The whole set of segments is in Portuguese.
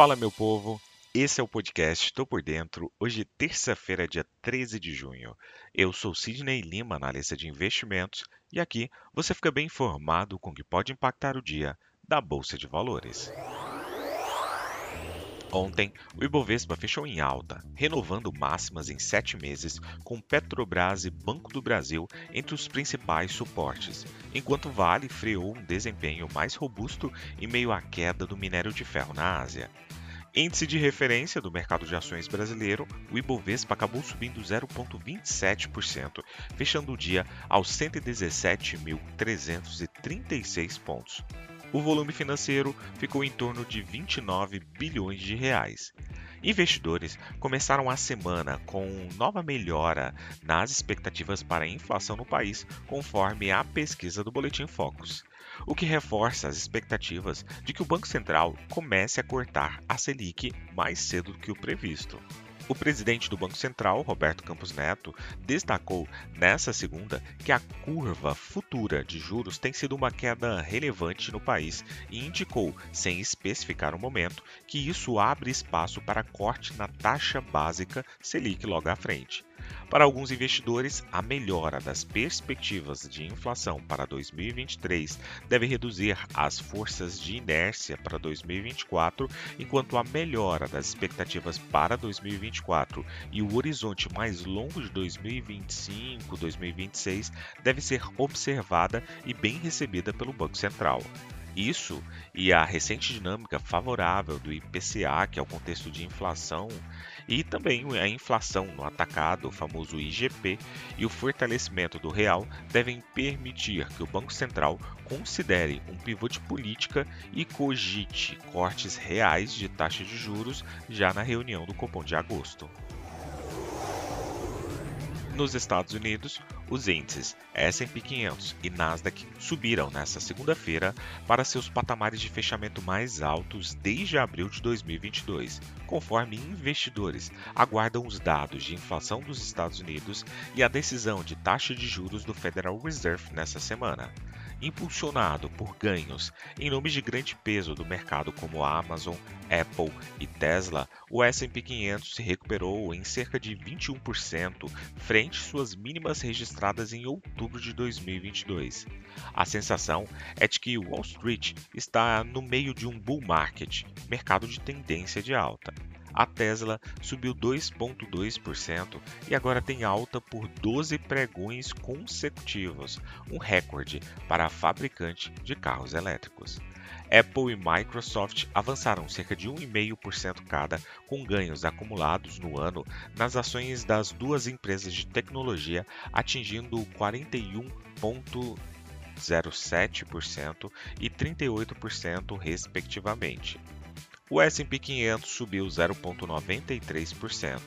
Fala, meu povo! Esse é o podcast Tô Por Dentro, hoje terça-feira, dia 13 de junho. Eu sou Sidney Lima, analista de investimentos, e aqui você fica bem informado com o que pode impactar o dia da Bolsa de Valores. Ontem, o Ibovespa fechou em alta, renovando máximas em sete meses, com Petrobras e Banco do Brasil entre os principais suportes, enquanto Vale freou um desempenho mais robusto em meio à queda do minério de ferro na Ásia. Índice de referência do mercado de ações brasileiro, o Ibovespa acabou subindo 0,27%, fechando o dia aos 117.336 pontos. O volume financeiro ficou em torno de 29 bilhões de reais. Investidores começaram a semana com nova melhora nas expectativas para a inflação no país, conforme a pesquisa do Boletim Focus o que reforça as expectativas de que o Banco Central comece a cortar a Selic mais cedo do que o previsto. O presidente do Banco Central, Roberto Campos Neto, destacou nessa segunda que a curva futura de juros tem sido uma queda relevante no país e indicou, sem especificar o momento, que isso abre espaço para corte na taxa básica Selic logo à frente. Para alguns investidores, a melhora das perspectivas de inflação para 2023 deve reduzir as forças de inércia para 2024, enquanto a melhora das expectativas para 2024 e o horizonte mais longo de 2025-2026 deve ser observada e bem recebida pelo Banco Central. Isso e a recente dinâmica favorável do IPCA, que é o contexto de inflação, e também a inflação no atacado, o famoso IGP, e o fortalecimento do real devem permitir que o Banco Central considere um pivô de política e cogite cortes reais de taxa de juros já na reunião do Copom de agosto. Nos Estados Unidos, os índices S&P 500 e Nasdaq subiram nesta segunda-feira para seus patamares de fechamento mais altos desde abril de 2022, conforme investidores aguardam os dados de inflação dos Estados Unidos e a decisão de taxa de juros do Federal Reserve nesta semana impulsionado por ganhos em nomes de grande peso do mercado como Amazon, Apple e Tesla, o S&P 500 se recuperou em cerca de 21% frente suas mínimas registradas em outubro de 2022. A sensação é de que Wall Street está no meio de um bull market, mercado de tendência de alta. A Tesla subiu 2,2% e agora tem alta por 12 pregões consecutivos, um recorde para a fabricante de carros elétricos. Apple e Microsoft avançaram cerca de 1,5% cada, com ganhos acumulados no ano nas ações das duas empresas de tecnologia, atingindo 41,07% e 38%, respectivamente. O S&P 500 subiu 0,93%.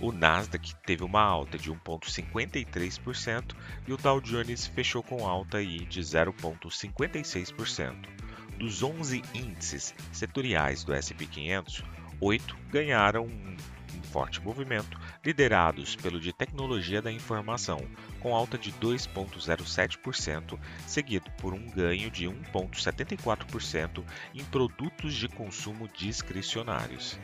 O Nasdaq teve uma alta de 1,53% e o Dow Jones fechou com alta de 0,56%. Dos 11 índices setoriais do S&P 500, 8 ganharam um forte movimento, liderados pelo de tecnologia da informação, com alta de 2,07%, seguido por um ganho de 1,74% em produtos de consumo discricionários.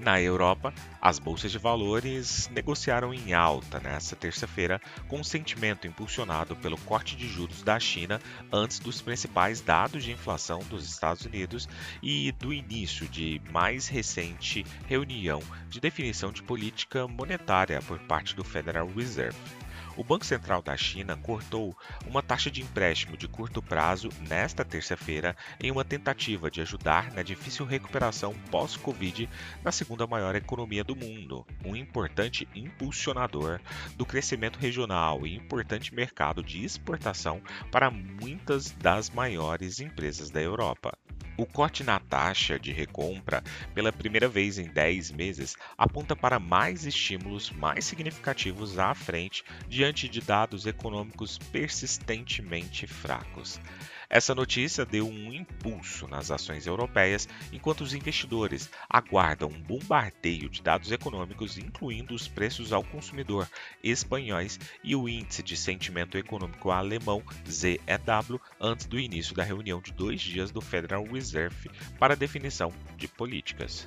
Na Europa, as bolsas de valores negociaram em alta nesta terça-feira, com um sentimento impulsionado pelo corte de juros da China antes dos principais dados de inflação dos Estados Unidos e do início de mais recente reunião de definição de política monetária por parte do Federal Reserve o Banco Central da China cortou uma taxa de empréstimo de curto prazo nesta terça-feira em uma tentativa de ajudar na difícil recuperação pós-Covid na segunda maior economia do mundo, um importante impulsionador do crescimento regional e importante mercado de exportação para muitas das maiores empresas da Europa. O corte na taxa de recompra, pela primeira vez em 10 meses, aponta para mais estímulos mais significativos à frente diante de dados econômicos persistentemente fracos. Essa notícia deu um impulso nas ações europeias, enquanto os investidores aguardam um bombardeio de dados econômicos, incluindo os preços ao consumidor espanhóis e o índice de sentimento econômico alemão ZEW antes do início da reunião de dois dias do Federal Reserve para definição de políticas.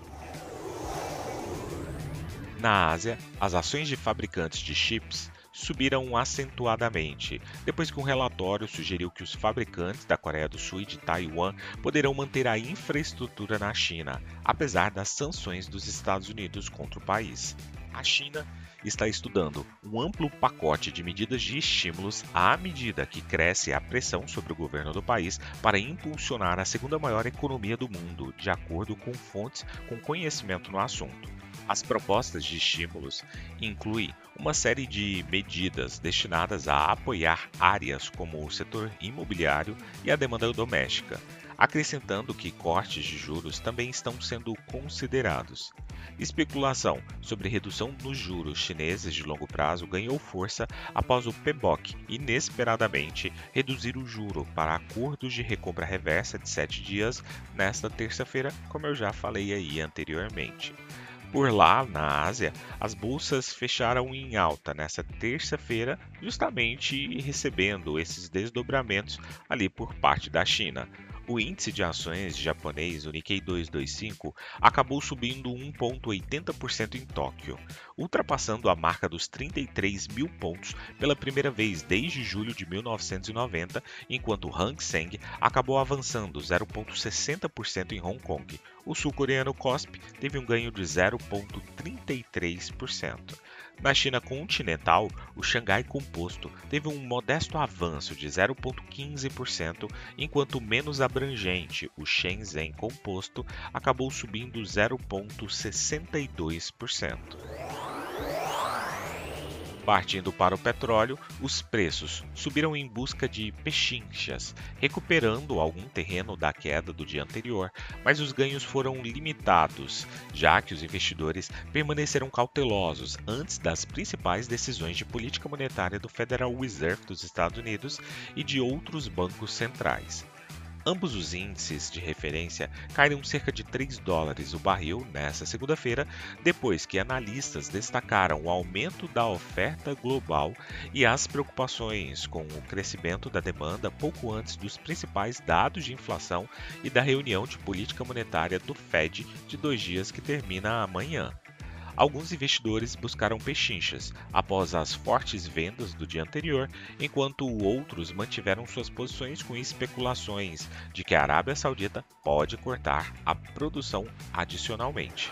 Na Ásia, as ações de fabricantes de chips subiram acentuadamente, depois que um relatório sugeriu que os fabricantes da Coreia do Sul e de Taiwan poderão manter a infraestrutura na China, apesar das sanções dos Estados Unidos contra o país. A China está estudando um amplo pacote de medidas de estímulos à medida que cresce a pressão sobre o governo do país para impulsionar a segunda maior economia do mundo, de acordo com fontes com conhecimento no assunto. As propostas de estímulos incluem uma série de medidas destinadas a apoiar áreas como o setor imobiliário e a demanda doméstica, acrescentando que cortes de juros também estão sendo considerados. Especulação sobre redução nos juros chineses de longo prazo ganhou força após o PBOC inesperadamente reduzir o juro para acordos de recompra reversa de 7 dias nesta terça-feira, como eu já falei aí anteriormente. Por lá, na Ásia, as bolsas fecharam em alta nesta terça-feira, justamente recebendo esses desdobramentos ali por parte da China. O índice de ações japonês, o Nikkei 225, acabou subindo 1,80% em Tóquio, ultrapassando a marca dos 33 mil pontos pela primeira vez desde julho de 1990, enquanto o Hang Seng acabou avançando 0,60% em Hong Kong. O sul-coreano KOSPI teve um ganho de 0,33%. Na China continental, o Xangai Composto teve um modesto avanço de 0,15%, enquanto o menos abrangente, o Shenzhen Composto, acabou subindo 0,62%. Partindo para o petróleo, os preços subiram em busca de pechinchas, recuperando algum terreno da queda do dia anterior, mas os ganhos foram limitados, já que os investidores permaneceram cautelosos antes das principais decisões de política monetária do Federal Reserve dos Estados Unidos e de outros bancos centrais. Ambos os índices de referência caíram cerca de 3 dólares o barril nesta segunda-feira, depois que analistas destacaram o aumento da oferta global e as preocupações com o crescimento da demanda pouco antes dos principais dados de inflação e da reunião de política monetária do Fed de dois dias que termina amanhã. Alguns investidores buscaram pechinchas após as fortes vendas do dia anterior, enquanto outros mantiveram suas posições com especulações de que a Arábia Saudita pode cortar a produção adicionalmente.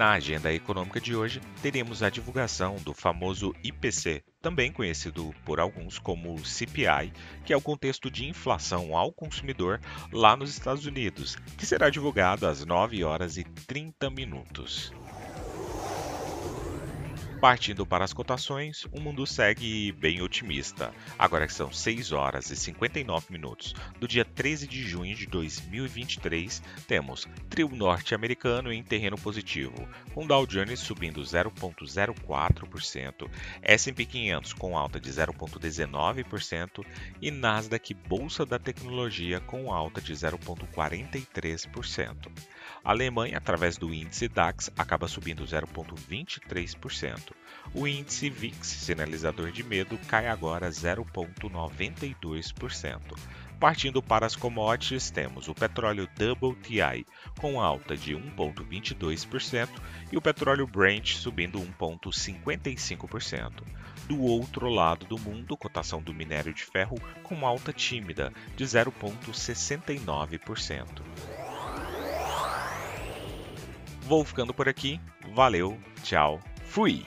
Na agenda econômica de hoje, teremos a divulgação do famoso IPC, também conhecido por alguns como CPI, que é o contexto de inflação ao consumidor lá nos Estados Unidos, que será divulgado às 9 horas e 30 minutos. Partindo para as cotações, o mundo segue bem otimista. Agora que são 6 horas e 59 minutos do dia 13 de junho de 2023, temos trio norte-americano em terreno positivo, com Dow Jones subindo 0,04%, S&P 500 com alta de 0,19% e Nasdaq Bolsa da Tecnologia com alta de 0,43%. A Alemanha, através do índice DAX, acaba subindo 0,23%. O índice VIX, sinalizador de medo, cai agora 0,92%. Partindo para as commodities, temos o petróleo WTI com alta de 1,22% e o petróleo Brent subindo 1,55%. Do outro lado do mundo, cotação do minério de ferro com alta tímida de 0,69%. Vou ficando por aqui. Valeu, tchau, fui!